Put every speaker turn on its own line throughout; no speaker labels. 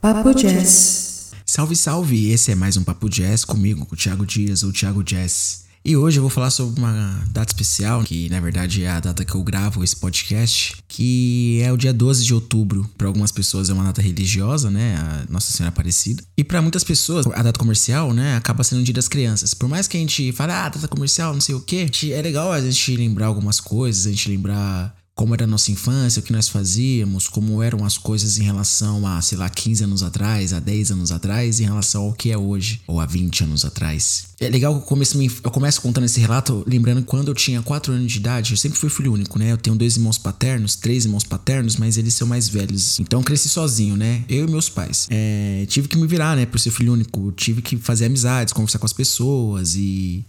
Papo Jazz.
Salve, salve! Esse é mais um Papo Jazz comigo, com o Thiago Dias, ou Thiago Jazz. E hoje eu vou falar sobre uma data especial, que na verdade é a data que eu gravo esse podcast, que é o dia 12 de outubro. Para algumas pessoas é uma data religiosa, né? A Nossa Senhora Aparecida. E para muitas pessoas, a data comercial, né, acaba sendo o dia das crianças. Por mais que a gente fale, ah, data comercial, não sei o quê, é legal a gente lembrar algumas coisas, a gente lembrar como era a nossa infância, o que nós fazíamos, como eram as coisas em relação a, sei lá, 15 anos atrás, a 10 anos atrás, em relação ao que é hoje, ou a 20 anos atrás. É legal que eu começo, eu começo contando esse relato, lembrando quando eu tinha 4 anos de idade, eu sempre fui filho único, né? Eu tenho dois irmãos paternos, três irmãos paternos, mas eles são mais velhos. Então cresci sozinho, né? Eu e meus pais. É, tive que me virar, né? Por ser filho único. Tive que fazer amizades, conversar com as pessoas e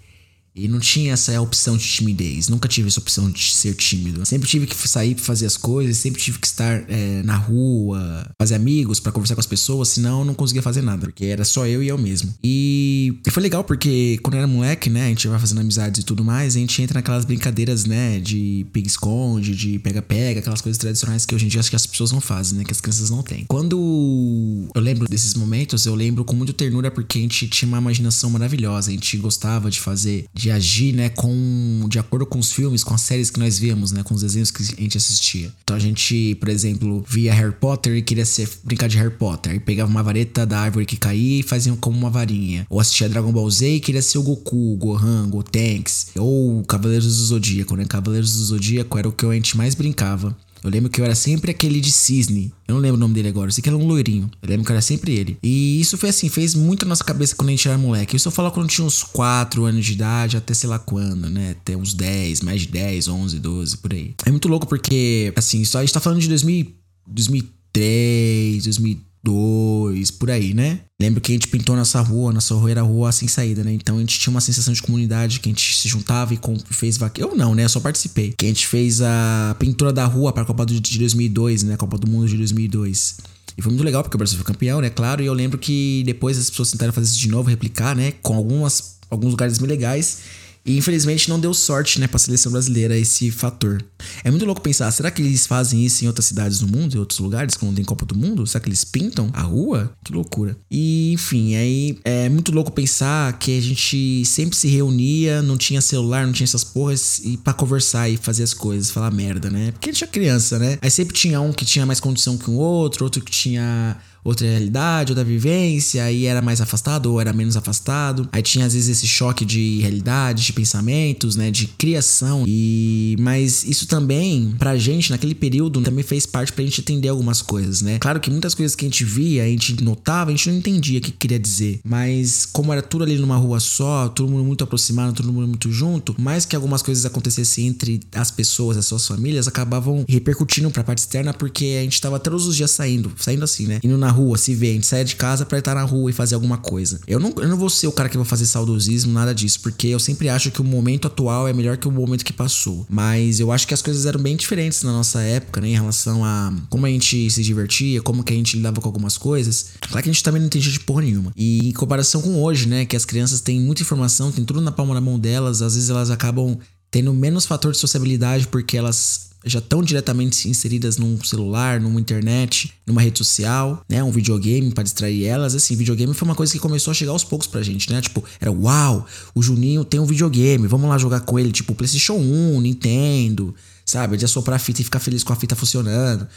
e não tinha essa opção de timidez. Nunca tive essa opção de ser tímido. Sempre tive que sair pra fazer as coisas, sempre tive que estar é, na rua, fazer amigos para conversar com as pessoas, senão eu não conseguia fazer nada, porque era só eu e eu mesmo. E, e foi legal porque quando era moleque, né, a gente vai fazendo amizades e tudo mais, a gente entra naquelas brincadeiras, né, de piga-esconde, de pega-pega, aquelas coisas tradicionais que hoje em dia acho que as pessoas não fazem, né, que as crianças não têm. Quando eu lembro desses momentos, eu lembro com muita ternura porque a gente tinha uma imaginação maravilhosa, a gente gostava de fazer agir, né, com de acordo com os filmes, com as séries que nós víamos, né, com os desenhos que a gente assistia. Então a gente, por exemplo, via Harry Potter e queria ser brincar de Harry Potter, e pegava uma vareta da árvore que caía e fazia como uma varinha. Ou assistia Dragon Ball Z e queria ser o Goku, o Gohan, o Tanks, ou Cavaleiros do Zodíaco, né? Cavaleiros do Zodíaco era o que a gente mais brincava. Eu lembro que eu era sempre aquele de cisne. Eu não lembro o nome dele agora. Eu sei que era é um loirinho. Eu lembro que era sempre ele. E isso foi assim, fez muito na nossa cabeça quando a gente era moleque. Isso eu falo quando eu tinha uns 4 anos de idade, até sei lá quando, né? Até uns 10, mais de 10, 11, 12, por aí. É muito louco porque, assim, só a gente tá falando de 2000, 2003, 2000 2, por aí, né? Lembro que a gente pintou nossa rua, nossa rua era rua sem saída, né? Então a gente tinha uma sensação de comunidade que a gente se juntava e fez. Eu não, né? Eu só participei. Que a gente fez a pintura da rua para a Copa do de 2002, né? Copa do Mundo de 2002. E foi muito legal porque o Brasil foi campeão, né? Claro, e eu lembro que depois as pessoas tentaram fazer isso de novo, replicar, né? Com algumas alguns lugares bem legais. E infelizmente não deu sorte, né, pra seleção brasileira esse fator. É muito louco pensar, será que eles fazem isso em outras cidades do mundo, em outros lugares, quando tem Copa do Mundo? Será que eles pintam a rua? Que loucura. E, enfim, aí é muito louco pensar que a gente sempre se reunia, não tinha celular, não tinha essas porras, e para conversar e fazer as coisas, falar merda, né? Porque a gente é criança, né? Aí sempre tinha um que tinha mais condição que o outro, outro que tinha outra realidade, outra vivência, aí era mais afastado ou era menos afastado. Aí tinha às vezes esse choque de realidade, de pensamentos, né, de criação. E mas isso também pra gente naquele período também fez parte pra gente entender algumas coisas, né? Claro que muitas coisas que a gente via, a gente notava, a gente não entendia o que queria dizer, mas como era tudo ali numa rua só, todo mundo muito aproximado, todo mundo muito junto, mais que algumas coisas acontecessem entre as pessoas, as suas famílias, acabavam repercutindo pra parte externa porque a gente tava todos os dias saindo, saindo assim, né? Indo na rua, se vê, a gente sai de casa pra estar na rua e fazer alguma coisa. Eu não, eu não vou ser o cara que vai fazer saudosismo, nada disso, porque eu sempre acho que o momento atual é melhor que o momento que passou. Mas eu acho que as coisas eram bem diferentes na nossa época, né, em relação a como a gente se divertia, como que a gente lidava com algumas coisas. Claro que a gente também não entendia de porra nenhuma. E em comparação com hoje, né, que as crianças têm muita informação, tem tudo na palma da mão delas, às vezes elas acabam tendo menos fator de sociabilidade porque elas já estão diretamente inseridas num celular, numa internet, numa rede social, né? Um videogame para distrair elas. Assim, videogame foi uma coisa que começou a chegar aos poucos pra gente, né? Tipo, era uau, o Juninho tem um videogame, vamos lá jogar com ele, tipo, PlayStation 1, Nintendo, sabe? De assoprar a fita e ficar feliz com a fita funcionando.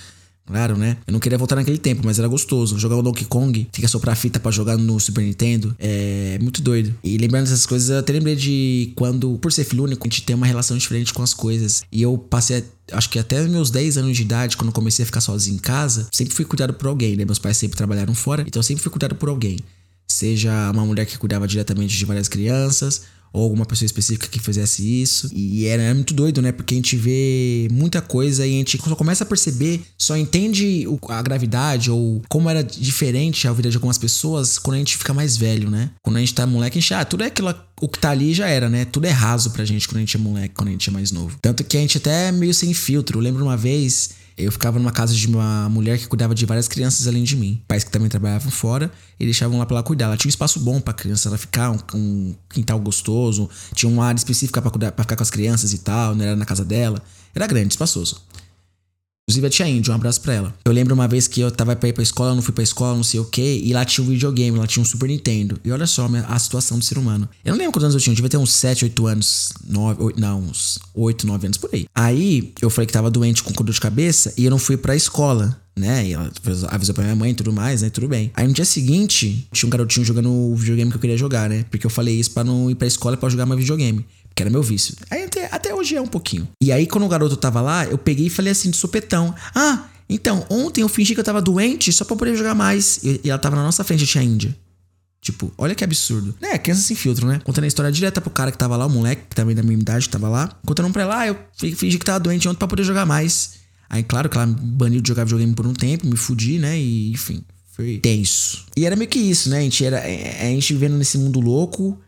Claro, né? Eu não queria voltar naquele tempo, mas era gostoso. Jogar o Donkey Kong, fica soprar a fita para jogar no Super Nintendo. É muito doido. E lembrando dessas coisas, eu até lembrei de quando, por ser filho único, a gente tem uma relação diferente com as coisas. E eu passei, acho que até meus 10 anos de idade, quando comecei a ficar sozinho em casa, sempre fui cuidado por alguém, né? Meus pais sempre trabalharam fora, então eu sempre fui cuidado por alguém. Seja uma mulher que cuidava diretamente de várias crianças, ou alguma pessoa específica que fizesse isso. E era, muito doido, né? Porque a gente vê muita coisa e a gente só começa a perceber, só entende a gravidade ou como era diferente a vida de algumas pessoas quando a gente fica mais velho, né? Quando a gente tá moleque, a gente, ah, tudo é aquilo, o que tá ali já era, né? Tudo é raso pra gente quando a gente é moleque, quando a gente é mais novo. Tanto que a gente até é meio sem filtro. Eu lembro uma vez eu ficava numa casa de uma mulher que cuidava de várias crianças além de mim. Pais que também trabalhavam fora e deixavam lá pra ela cuidar. Ela tinha um espaço bom pra criança ela ficar, um, um quintal gostoso, tinha uma área específica para cuidar, ficar com as crianças e tal, não era na casa dela. Era grande, espaçoso. Inclusive a tia Indy, um abraço pra ela. Eu lembro uma vez que eu tava pra ir pra escola, não fui pra escola, não sei o que, e lá tinha um videogame, lá tinha um Super Nintendo. E olha só a situação do ser humano. Eu não lembro quantos anos eu tinha, eu devia ter uns 7, 8 anos, 9, 8, não, uns 8, 9 anos por aí. Aí eu falei que tava doente com dor de cabeça e eu não fui pra escola né? E ela avisou pra minha mãe e tudo mais, né? Tudo bem. Aí no dia seguinte, tinha um garotinho jogando o videogame que eu queria jogar, né? Porque eu falei isso para não ir pra escola para jogar mais videogame que era meu vício. Aí até, até hoje é um pouquinho. E aí, quando o garoto tava lá, eu peguei e falei assim, de supetão: Ah, então, ontem eu fingi que eu tava doente só pra poder jogar mais. E, e ela tava na nossa frente, tinha Índia. Tipo, olha que absurdo. É, criança sem filtro, né? Contando a história direta pro cara que tava lá, o moleque, que também da minha idade, que tava lá. Contando pra ela, ah, eu fingi que tava doente ontem pra poder jogar mais. Aí, claro que ela me baniu de jogar videogame por um tempo, me fudi, né? E, enfim, foi tenso. E era meio que isso, né? A gente, era, é, a gente vivendo nesse mundo louco,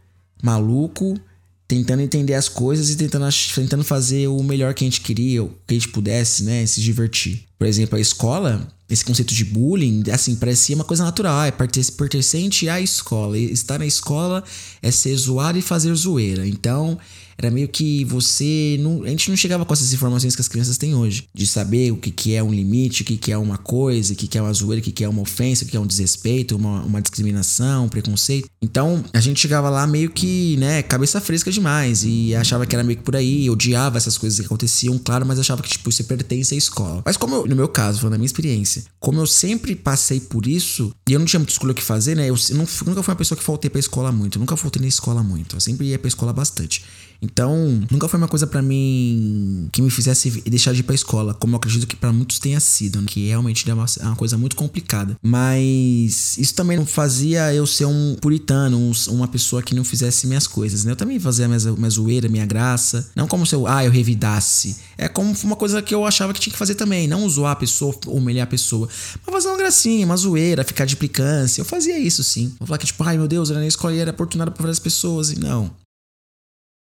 maluco, tentando entender as coisas e tentando, tentando fazer o melhor que a gente queria, o que a gente pudesse, né? Se divertir. Por exemplo, a escola, esse conceito de bullying, assim, parecia uma coisa natural. É pertencente à escola. Estar na escola é ser zoado e fazer zoeira. Então, era meio que você. Não, a gente não chegava com essas informações que as crianças têm hoje. De saber o que, que é um limite, o que, que é uma coisa, o que, que é uma zoeira, o que, que é uma ofensa, o que é um desrespeito, uma, uma discriminação, um preconceito. Então, a gente chegava lá meio que, né, cabeça fresca demais. E achava que era meio que por aí, odiava essas coisas que aconteciam, claro, mas achava que, tipo, você pertence à escola. Mas como eu, no meu caso, falando da minha experiência, como eu sempre passei por isso, e eu não tinha muita escolha o que fazer, né? Eu, não, nunca fui uma pessoa que faltei pra escola muito. Nunca faltei na escola muito. Eu sempre ia pra escola bastante. Então, nunca foi uma coisa para mim que me fizesse deixar de ir pra escola, como eu acredito que para muitos tenha sido, né? que realmente é uma, é uma, coisa muito complicada. Mas isso também não fazia eu ser um puritano, um, uma pessoa que não fizesse minhas coisas, né? Eu também fazia minha, minha zoeira, minha graça. Não como se eu, ah, eu revidasse. É como uma coisa que eu achava que tinha que fazer também. Não zoar a pessoa, humilhar a pessoa. Mas fazer uma gracinha, uma zoeira, ficar de implicância. Eu fazia isso sim. Vou falar que, tipo, ai meu Deus, eu era na escola e era oportunidade pra várias pessoas. E não.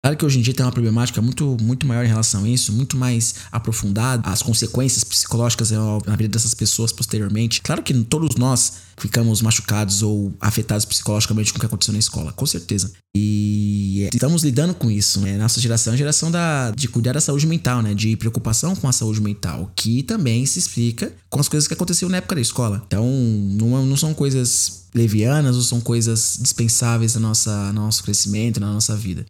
Claro que hoje em dia tem uma problemática muito, muito maior em relação a isso, muito mais aprofundada, as consequências psicológicas na vida dessas pessoas posteriormente. Claro que todos nós ficamos machucados ou afetados psicologicamente com o que aconteceu na escola, com certeza. E estamos lidando com isso, né? Nossa geração é a geração da, de cuidar da saúde mental, né? De preocupação com a saúde mental, que também se explica com as coisas que aconteceram na época da escola. Então, não, não são coisas levianas ou são coisas dispensáveis no nosso crescimento, na nossa vida.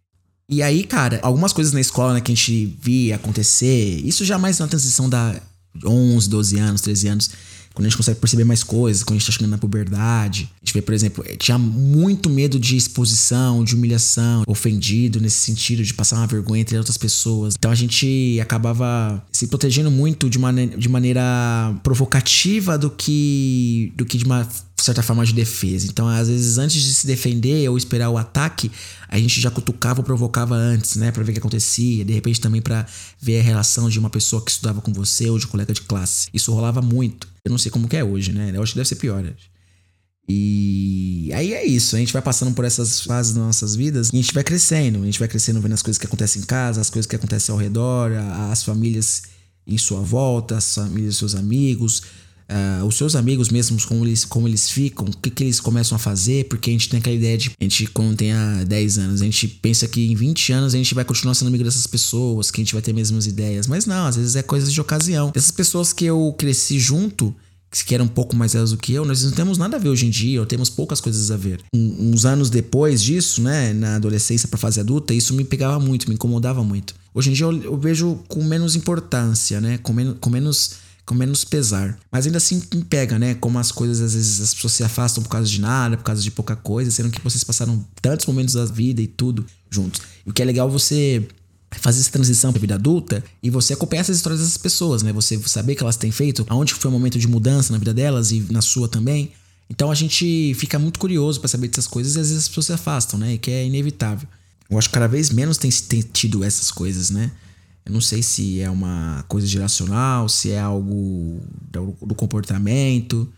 E aí, cara, algumas coisas na escola né, que a gente via acontecer, isso já mais na transição da 11, 12 anos, 13 anos, quando a gente consegue perceber mais coisas, quando a gente tá chegando na puberdade. A gente vê, por exemplo, eh, tinha muito medo de exposição, de humilhação, ofendido nesse sentido, de passar uma vergonha entre outras pessoas. Então a gente acabava se protegendo muito de, maneira, de maneira provocativa do que, do que de uma certa forma de defesa. Então, às vezes, antes de se defender ou esperar o ataque, a gente já cutucava ou provocava antes, né, para ver o que acontecia. De repente, também para ver a relação de uma pessoa que estudava com você ou de colega de classe. Isso rolava muito. Eu não sei como que é hoje, né? Eu acho que deve ser pior. E aí é isso, a gente vai passando por essas fases das nossas vidas e a gente vai crescendo, a gente vai crescendo vendo as coisas que acontecem em casa, as coisas que acontecem ao redor, as famílias em sua volta, as famílias, seus amigos, Uh, os seus amigos mesmos, como eles, como eles ficam, o que, que eles começam a fazer, porque a gente tem aquela ideia de. A gente, quando tem há 10 anos, a gente pensa que em 20 anos a gente vai continuar sendo amigo dessas pessoas, que a gente vai ter as mesmas ideias. Mas não, às vezes é coisas de ocasião. Essas pessoas que eu cresci junto, que eram um pouco mais velhas do que eu, nós não temos nada a ver hoje em dia, ou temos poucas coisas a ver. Um, uns anos depois disso, né, na adolescência para fase adulta, isso me pegava muito, me incomodava muito. Hoje em dia eu, eu vejo com menos importância, né, com, men com menos com menos pesar. Mas ainda assim pega, né? Como as coisas, às vezes, as pessoas se afastam por causa de nada, por causa de pouca coisa, sendo que vocês passaram tantos momentos da vida e tudo juntos. E o que é legal você fazer essa transição para vida adulta e você acompanhar essas histórias dessas pessoas, né? Você saber que elas têm feito, aonde foi o momento de mudança na vida delas e na sua também. Então a gente fica muito curioso para saber dessas coisas e às vezes as pessoas se afastam, né? E que é inevitável. Eu acho que cada vez menos tem, tem tido essas coisas, né? Eu não sei se é uma coisa geracional, se é algo do, comportamento,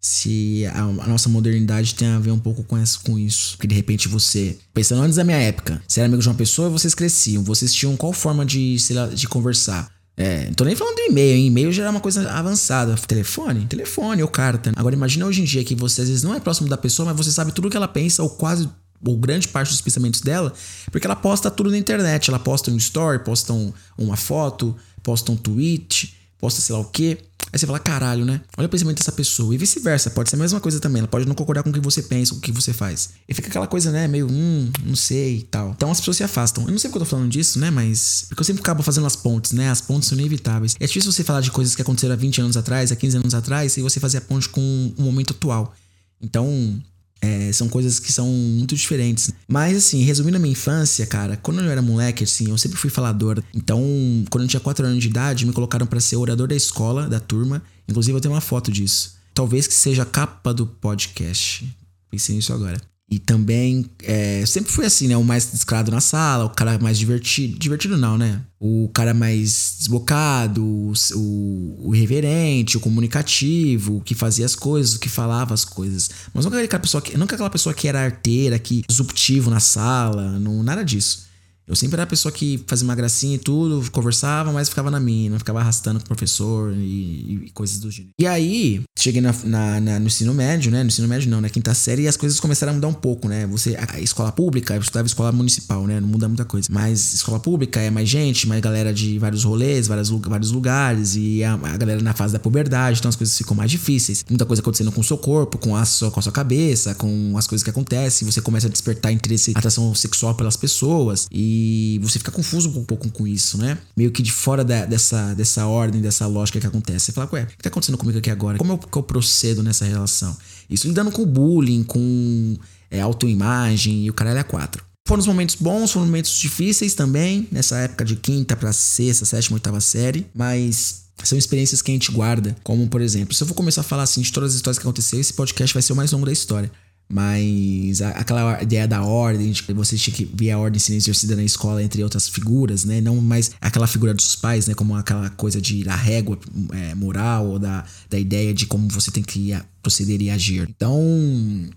se a, nossa modernidade tem a ver um pouco com, com isso. Porque de repente você, pensando antes da minha época, você era amigo de uma pessoa vocês cresciam, vocês tinham qual forma de, lá, de conversar? É, não tô nem falando de e-mail, hein? E-mail já era uma coisa avançada. Telefone? Telefone ou carta. Agora imagina hoje em dia que você às vezes não é próximo da pessoa, mas você sabe tudo que ela pensa, ou quase ou grande parte dos pensamentos dela, porque ela posta tudo na internet. Ela posta um story, posta um, uma foto, posta um tweet, posta sei lá o quê. Aí você fala, caralho, né? Olha o pensamento dessa pessoa. E vice-versa, pode ser a mesma coisa também. Ela pode não concordar com o que você pensa, com o que você faz. E fica aquela coisa, né? Meio, hum, não sei e tal. Então as pessoas se afastam. Eu não sei porque eu tô falando disso, né? Mas. Porque eu sempre acabo fazendo as pontes, né? As pontes são inevitáveis. É difícil você falar de coisas que aconteceram há 20 anos atrás, há 15 anos atrás, e você fazer a ponte com o momento atual. Então, é, são coisas que são muito diferentes. Mas, assim, resumindo a minha infância, cara, quando eu era moleque, assim, eu sempre fui falador. Então, quando eu tinha 4 anos de idade, me colocaram para ser orador da escola, da turma. Inclusive, eu tenho uma foto disso. Talvez que seja a capa do podcast. Pensei nisso agora. E também, é, sempre fui assim, né? O mais descarado na sala, o cara mais divertido. Divertido não, né? O cara mais desbocado, o, o, o irreverente, o comunicativo, o que fazia as coisas, o que falava as coisas. Mas nunca aquela pessoa que, nunca aquela pessoa que era arteira, que disruptivo na sala, não, nada disso. Eu sempre era a pessoa que fazia uma gracinha e tudo, conversava, mas ficava na minha, não ficava arrastando com o professor e, e coisas do gênero. E aí, cheguei na, na, na, no ensino médio, né? No ensino médio não, na quinta série, e as coisas começaram a mudar um pouco, né? Você, a, a escola pública, eu estudava escola municipal, né? Não muda muita coisa. Mas escola pública é mais gente, mais galera de vários rolês, vários, vários lugares, e a, a galera na fase da puberdade, então as coisas ficam mais difíceis. Muita coisa acontecendo com o seu corpo, com a sua, com a sua cabeça, com as coisas que acontecem, você começa a despertar interesse, atração sexual pelas pessoas, e e você fica confuso um pouco com isso, né? Meio que de fora da, dessa, dessa ordem, dessa lógica que acontece. Você fala, ué, o que tá acontecendo comigo aqui agora? Como eu, que eu procedo nessa relação? Isso lidando com bullying, com é, autoimagem e o caralho é quatro. Foram os momentos bons, foram momentos difíceis também, nessa época de quinta para sexta, sétima, oitava série, mas são experiências que a gente guarda, como por exemplo, se eu for começar a falar assim de todas as histórias que aconteceram, esse podcast vai ser o mais longo da história. Mas aquela ideia da ordem, de que você tinha que ver a ordem sendo exercida na escola entre outras figuras, né? Não mais aquela figura dos pais, né? Como aquela coisa de da régua é, moral ou da, da ideia de como você tem que proceder e agir. Então,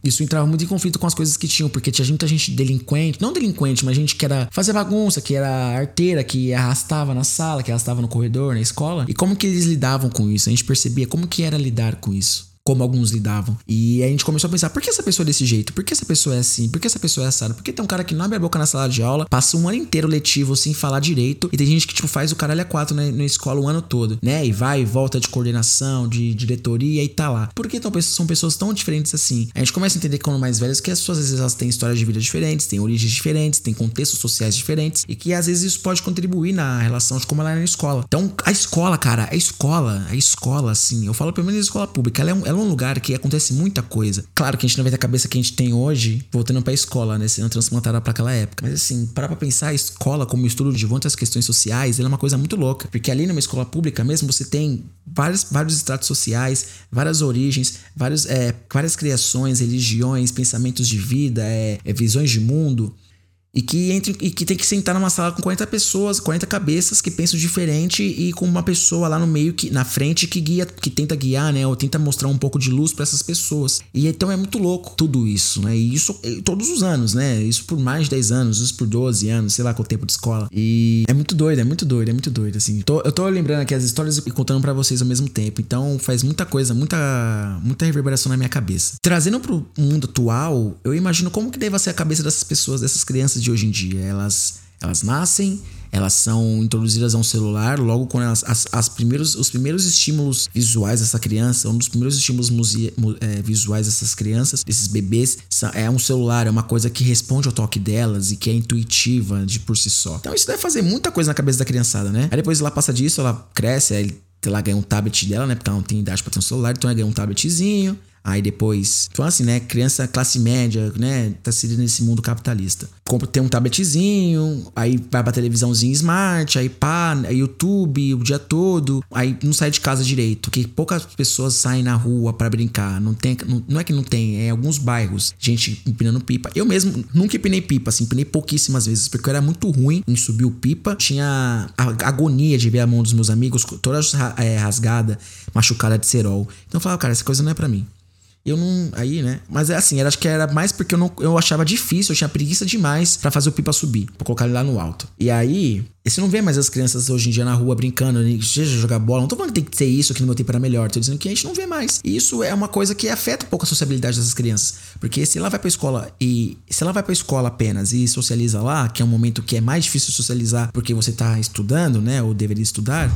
isso entrava muito em conflito com as coisas que tinham, porque tinha muita gente delinquente, não delinquente, mas gente que era fazer bagunça, que era arteira, que arrastava na sala, que arrastava no corredor, na escola. E como que eles lidavam com isso? A gente percebia como que era lidar com isso como alguns lidavam. E a gente começou a pensar, por que essa pessoa é desse jeito? Por que essa pessoa é assim? Por que essa pessoa é assada? Por que tem um cara que não abre a boca na sala de aula, passa um ano inteiro letivo sem falar direito, e tem gente que, tipo, faz o caralho a quatro na, na escola o ano todo, né? E vai e volta de coordenação, de diretoria e tá lá. Por que então, são pessoas tão diferentes assim? A gente começa a entender quando mais velhos que as pessoas, às vezes, elas têm histórias de vida diferentes, têm origens diferentes, têm contextos sociais diferentes, e que às vezes isso pode contribuir na relação de como ela é na escola. Então, a escola, cara, a escola, a escola, assim, eu falo pelo menos a escola pública, ela é um, ela é um lugar que acontece muita coisa. Claro que a gente não vai ter a cabeça que a gente tem hoje, voltando pra escola, né? Sendo transplantada para aquela época. Mas assim, para pra pensar, a escola, como estudo de muitas questões sociais, ela é uma coisa muito louca. Porque ali numa escola pública mesmo, você tem vários, vários estratos sociais, várias origens, vários, é, várias criações, religiões, pensamentos de vida, é, é visões de mundo e que entre e que tem que sentar numa sala com 40 pessoas, 40 cabeças que pensam diferente e com uma pessoa lá no meio que na frente que guia, que tenta guiar, né, ou tenta mostrar um pouco de luz para essas pessoas. E então é muito louco tudo isso, né? E isso todos os anos, né? Isso por mais de 10 anos, isso por 12 anos, sei lá qual tempo de escola. E é muito doido, é muito doido, é muito doido assim. Tô, eu tô lembrando aqui as histórias e contando para vocês ao mesmo tempo. Então faz muita coisa, muita muita reverberação na minha cabeça. Trazendo pro mundo atual, eu imagino como que deve ser a cabeça dessas pessoas, dessas crianças de hoje em dia. Elas, elas nascem, elas são introduzidas a um celular logo quando elas, as, as primeiros, os primeiros estímulos visuais dessa criança, um dos primeiros estímulos é, visuais dessas crianças, desses bebês, é um celular, é uma coisa que responde ao toque delas e que é intuitiva de por si só. Então isso deve fazer muita coisa na cabeça da criançada, né? Aí depois ela passa disso, ela cresce, aí ela ganha um tablet dela, né? Porque ela não tem idade pra ter um celular, então ela ganha um tabletzinho. Aí depois, então assim, né? Criança classe média, né? Tá inserido nesse mundo capitalista. Compra, tem um tabletzinho, aí vai pra televisãozinha smart, aí pá, YouTube o dia todo, aí não sai de casa direito, porque poucas pessoas saem na rua para brincar. Não tem, não, não, é que não tem, é alguns bairros, gente empinando pipa. Eu mesmo nunca empinei pipa, assim, empinei pouquíssimas vezes, porque eu era muito ruim em subir o pipa. Tinha a agonia de ver a mão dos meus amigos toda é, rasgada, machucada de cerol. Então eu falava, cara, essa coisa não é para mim. Eu não. Aí, né? Mas é assim, acho que era mais porque eu, não, eu achava difícil, eu tinha preguiça demais para fazer o pipa subir, pra colocar ele lá no alto. E aí, você não vê mais as crianças hoje em dia na rua brincando, seja jogar bola. Não tô falando que tem que ser isso, que no meu tempo era melhor. Tô dizendo que a gente não vê mais. E isso é uma coisa que afeta um pouco a sociabilidade dessas crianças. Porque se ela vai pra escola e. Se ela vai pra escola apenas e socializa lá, que é um momento que é mais difícil socializar porque você tá estudando, né? Ou deveria estudar,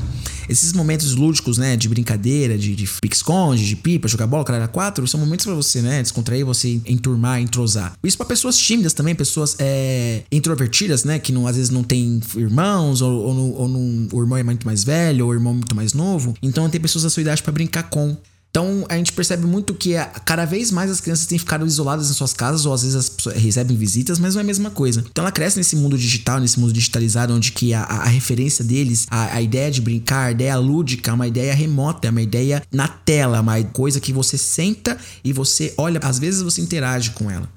esses momentos lúdicos, né? De brincadeira, de, de pique-esconde, de pipa, jogar bola, cara, quatro, são momentos para você, né? Descontrair, você enturmar, entrosar. Isso para pessoas tímidas também, pessoas é, introvertidas, né? Que não, às vezes não tem irmãos, ou, ou, ou, ou o irmão é muito mais velho, ou o irmão é muito mais novo. Então tem pessoas da sua idade para brincar com. Então a gente percebe muito que cada vez mais as crianças têm ficado isoladas em suas casas ou às vezes recebem visitas, mas não é a mesma coisa. Então ela cresce nesse mundo digital, nesse mundo digitalizado, onde que a, a referência deles, a, a, ideia de brincar, a ideia lúdica, é uma ideia remota, é uma ideia na tela, uma coisa que você senta e você olha, às vezes você interage com ela.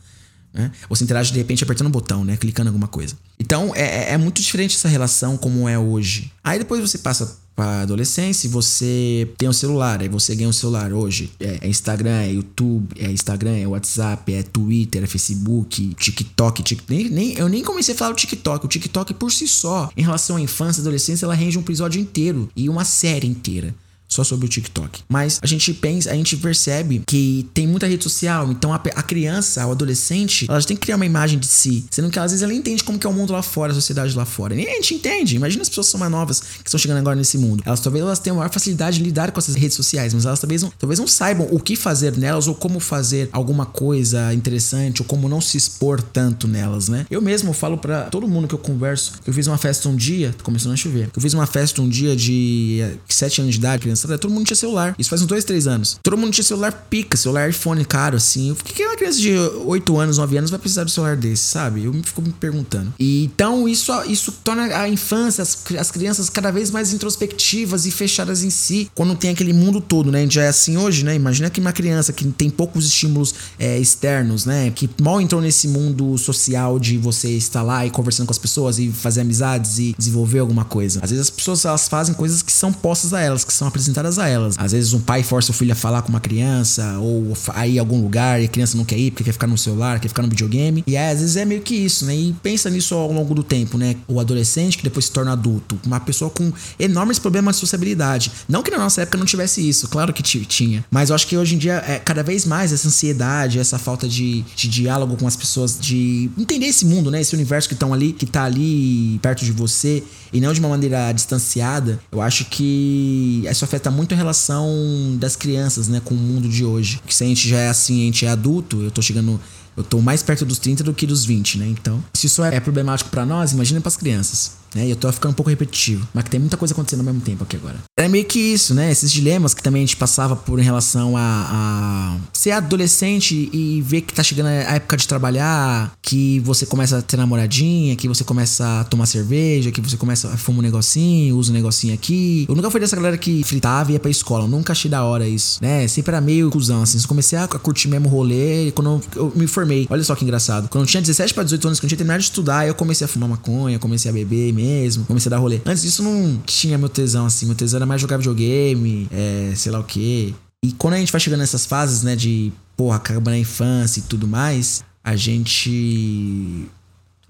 Né? Você interage de repente apertando um botão, né? Clicando alguma coisa. Então é, é, é muito diferente essa relação como é hoje. Aí depois você passa para adolescência, você tem um celular, aí você ganha um celular hoje. É, é, Instagram, é YouTube, é Instagram, é WhatsApp, é Twitter, é Facebook, TikTok, TikTok nem, nem, eu nem comecei a falar do TikTok. O TikTok por si só, em relação à infância e adolescência, ela rende um episódio inteiro e uma série inteira só sobre o TikTok. Mas a gente pensa, a gente percebe que tem muita rede social, então a, a criança, o adolescente, elas têm que criar uma imagem de si, sendo que às vezes ela entende como que é o mundo lá fora, a sociedade lá fora. Nem a gente entende. Imagina as pessoas são mais novas que estão chegando agora nesse mundo. Elas talvez elas tenham maior facilidade de lidar com essas redes sociais, mas elas talvez não, talvez não saibam o que fazer nelas ou como fazer alguma coisa interessante ou como não se expor tanto nelas, né? Eu mesmo falo para todo mundo que eu converso, que eu fiz uma festa um dia, começando a chover. Eu fiz uma festa um dia de 7 anos de idade, criança todo mundo tinha celular. Isso faz uns dois, três anos. Todo mundo tinha celular pica, celular iPhone caro, assim. Por que uma criança de 8 anos, 9 anos vai precisar de um celular desse, sabe? Eu me fico me perguntando. E, então, isso, isso torna a infância, as, as crianças cada vez mais introspectivas e fechadas em si, quando tem aquele mundo todo, né? A gente já é assim hoje, né? Imagina que uma criança que tem poucos estímulos é, externos, né? Que mal entrou nesse mundo social de você estar lá e conversando com as pessoas e fazer amizades e desenvolver alguma coisa. Às vezes as pessoas elas fazem coisas que são postas a elas, que são apresentadas a elas. Às vezes um pai força o filho a falar com uma criança ou a ir a algum lugar e a criança não quer ir porque quer ficar no celular, quer ficar no videogame. E às vezes é meio que isso, né? E pensa nisso ao longo do tempo, né? O adolescente que depois se torna adulto, uma pessoa com enormes problemas de sociabilidade. Não que na nossa época não tivesse isso, claro que tinha. Mas eu acho que hoje em dia é cada vez mais essa ansiedade, essa falta de, de diálogo com as pessoas, de entender esse mundo, né? Esse universo que estão ali, que tá ali perto de você e não de uma maneira distanciada. Eu acho que isso afeta muito a relação das crianças, né, com o mundo de hoje. Porque se a gente já é assim, a gente é adulto, eu tô chegando eu tô mais perto dos 30 do que dos 20, né? Então, se isso é problemático para nós, imagina para as crianças. Né? E eu tô ficando um pouco repetitivo, mas que tem muita coisa acontecendo ao mesmo tempo aqui agora. É meio que isso, né? Esses dilemas que também a gente passava por em relação a, a ser adolescente e ver que tá chegando a época de trabalhar, que você começa a ter namoradinha, que você começa a tomar cerveja, que você começa a fumar um negocinho, usa um negocinho aqui. Eu nunca fui dessa galera que fritava e ia pra escola. Eu nunca achei da hora isso, né? Sempre era meio cuzão, assim. Eu comecei a curtir mesmo o rolê quando eu me formei. Olha só que engraçado. Quando eu tinha 17 para 18 anos, quando eu tinha terminado de estudar, eu comecei a fumar maconha, comecei a beber mesmo, comecei a dar rolê. Antes disso, não tinha meu tesão, assim. Meu tesão era mais jogar videogame, é, sei lá o quê. E quando a gente vai chegando nessas fases, né, de, porra, acaba na infância e tudo mais, a gente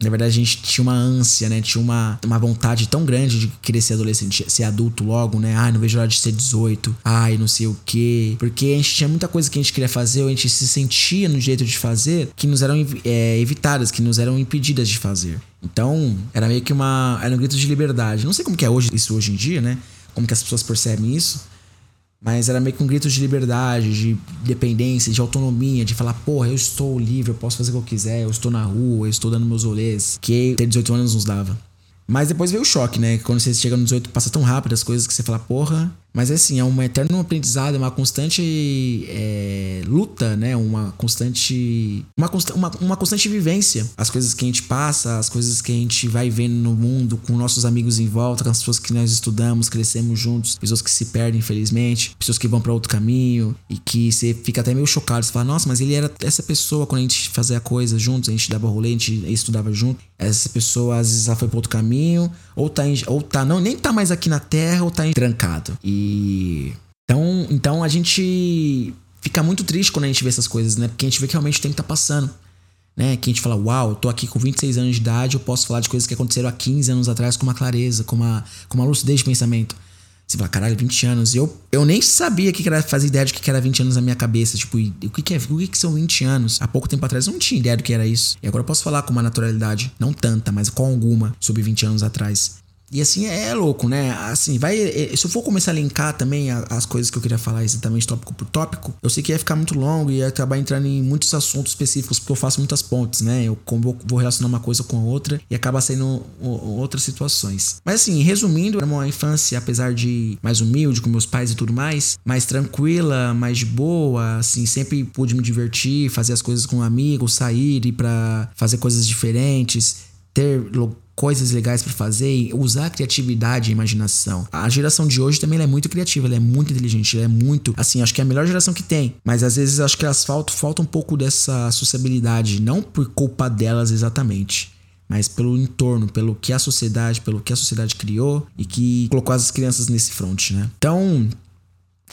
na verdade, a gente tinha uma ânsia, né? Tinha uma, uma vontade tão grande de querer ser adolescente, ser adulto logo, né? Ai, não vejo a hora de ser 18. Ai, não sei o quê. Porque a gente tinha muita coisa que a gente queria fazer, ou a gente se sentia no jeito de fazer, que nos eram é, evitadas, que nos eram impedidas de fazer. Então, era meio que uma. Era um grito de liberdade. Não sei como que é hoje, isso hoje em dia, né? Como que as pessoas percebem isso. Mas era meio que um grito de liberdade, de dependência, de autonomia, de falar, porra, eu estou livre, eu posso fazer o que eu quiser, eu estou na rua, eu estou dando meus rolês. Que ter 18 anos nos dava. Mas depois veio o choque, né? Quando você chega nos 18, passa tão rápido as coisas que você fala, porra. Mas é assim, é um eterno aprendizado, é uma constante é, luta, né? Uma constante. Uma, uma, uma constante vivência. As coisas que a gente passa, as coisas que a gente vai vendo no mundo, com nossos amigos em volta, com as pessoas que nós estudamos, crescemos juntos, pessoas que se perdem, infelizmente, pessoas que vão para outro caminho e que você fica até meio chocado. Você fala, nossa, mas ele era essa pessoa quando a gente fazia coisas juntos, a gente dava rolê, a gente estudava junto. Essa pessoa às vezes ela foi para outro caminho, ou tá, em, ou tá, não, nem tá mais aqui na Terra, ou tá trancado. E. Então, então a gente fica muito triste quando a gente vê essas coisas, né? Porque a gente vê que realmente o tempo tá passando. Né? Que a gente fala, uau, eu tô aqui com 26 anos de idade, eu posso falar de coisas que aconteceram há 15 anos atrás com uma clareza, com uma, com uma lucidez de pensamento. Você fala, caralho, 20 anos. Eu, eu nem sabia que era fazer ideia de que era 20 anos na minha cabeça. Tipo, o que, que é? O que, que são 20 anos? Há pouco tempo atrás eu não tinha ideia do que era isso. E agora eu posso falar com uma naturalidade, não tanta, mas com alguma, sobre 20 anos atrás. E assim é, é louco, né? Assim, vai. É, se eu for começar a linkar também as coisas que eu queria falar exatamente tópico por tópico, eu sei que ia ficar muito longo e ia acabar entrando em muitos assuntos específicos, porque eu faço muitas pontes, né? Eu vou relacionar uma coisa com a outra e acaba sendo outras situações. Mas assim, resumindo, era uma infância, apesar de mais humilde, com meus pais e tudo mais, mais tranquila, mais de boa, assim, sempre pude me divertir, fazer as coisas com amigos, sair, ir pra fazer coisas diferentes ter coisas legais para fazer, usar a criatividade e imaginação. A geração de hoje também é muito criativa, ela é muito inteligente, ela é muito, assim, acho que é a melhor geração que tem. Mas às vezes acho que elas faltam, falta um pouco dessa sociabilidade, não por culpa delas exatamente mas pelo entorno, pelo que a sociedade, pelo que a sociedade criou e que colocou as crianças nesse front, né? Então,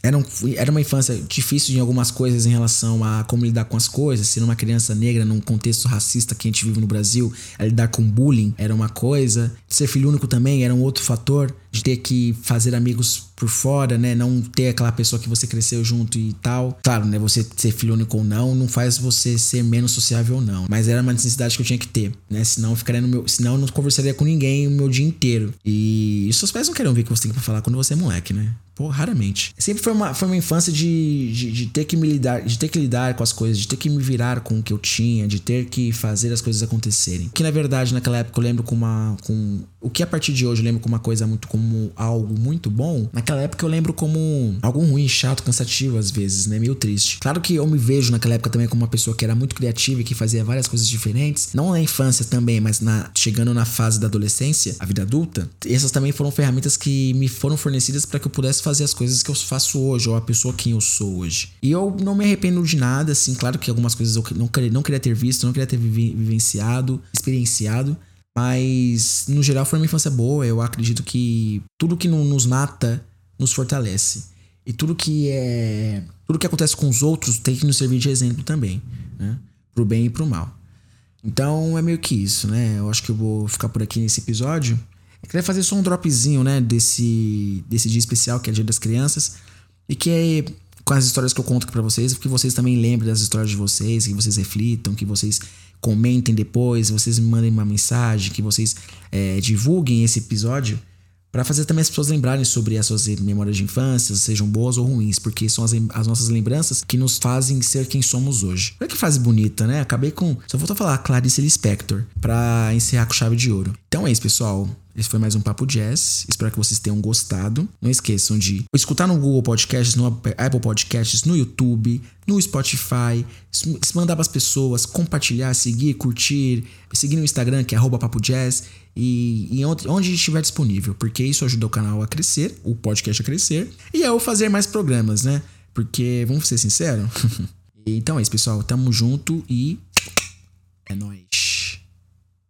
era, um, era uma infância difícil em algumas coisas em relação a como lidar com as coisas. Ser uma criança negra num contexto racista que a gente vive no Brasil, lidar com bullying era uma coisa. Ser filho único também era um outro fator de ter que fazer amigos por fora, né? Não ter aquela pessoa que você cresceu junto e tal. Claro, né? Você ser filho único ou não, não faz você ser menos sociável ou não. Mas era uma necessidade que eu tinha que ter, né? Senão eu ficaria no meu. Senão eu não conversaria com ninguém o meu dia inteiro. E, e seus pais não querem ouvir o que você tem pra falar quando você é moleque, né? Pô, raramente. Sempre foi uma, foi uma infância de, de, de, ter que me lidar, de ter que lidar com as coisas, de ter que me virar com o que eu tinha, de ter que fazer as coisas acontecerem. Que na verdade, naquela época eu lembro com uma. com O que a partir de hoje eu lembro com uma coisa muito como algo muito bom, naquela época eu lembro como algo ruim, chato, cansativo às vezes, né? Meio triste. Claro que eu me vejo naquela época também como uma pessoa que era muito criativa e que fazia várias coisas diferentes. Não na infância também, mas na chegando na fase da adolescência, a vida adulta. Essas também foram ferramentas que me foram fornecidas para que eu pudesse fazer as coisas que eu faço hoje, ou a pessoa quem eu sou hoje. E eu não me arrependo de nada, assim, claro que algumas coisas eu não queria, não queria ter visto, não queria ter vivenciado, experienciado, mas no geral foi uma infância boa. Eu acredito que tudo que nos mata nos fortalece. E tudo que é. Tudo que acontece com os outros tem que nos servir de exemplo também, né? Pro bem e pro mal. Então é meio que isso, né? Eu acho que eu vou ficar por aqui nesse episódio. Eu queria fazer só um dropzinho, né? Desse, desse dia especial que é Dia das Crianças. E que é com as histórias que eu conto aqui pra vocês, que vocês também lembrem das histórias de vocês, que vocês reflitam, que vocês comentem depois, vocês me mandem uma mensagem, que vocês é, divulguem esse episódio para fazer também as pessoas lembrarem sobre as suas memórias de infância, sejam boas ou ruins, porque são as, as nossas lembranças que nos fazem ser quem somos hoje. Olha que frase bonita, né? Acabei com. Só vou falar Clarice Lispector para encerrar com chave de ouro. Então é isso, pessoal. Esse foi mais um Papo Jazz. Espero que vocês tenham gostado. Não esqueçam de escutar no Google Podcasts, no Apple Podcasts, no YouTube, no Spotify, mandar para as pessoas, compartilhar, seguir, curtir, seguir no Instagram, que é Papo Jazz, e, e onde, onde estiver disponível, porque isso ajuda o canal a crescer, o podcast a crescer, e eu fazer mais programas, né? Porque, vamos ser sinceros. então é isso, pessoal. Tamo junto e é nóis.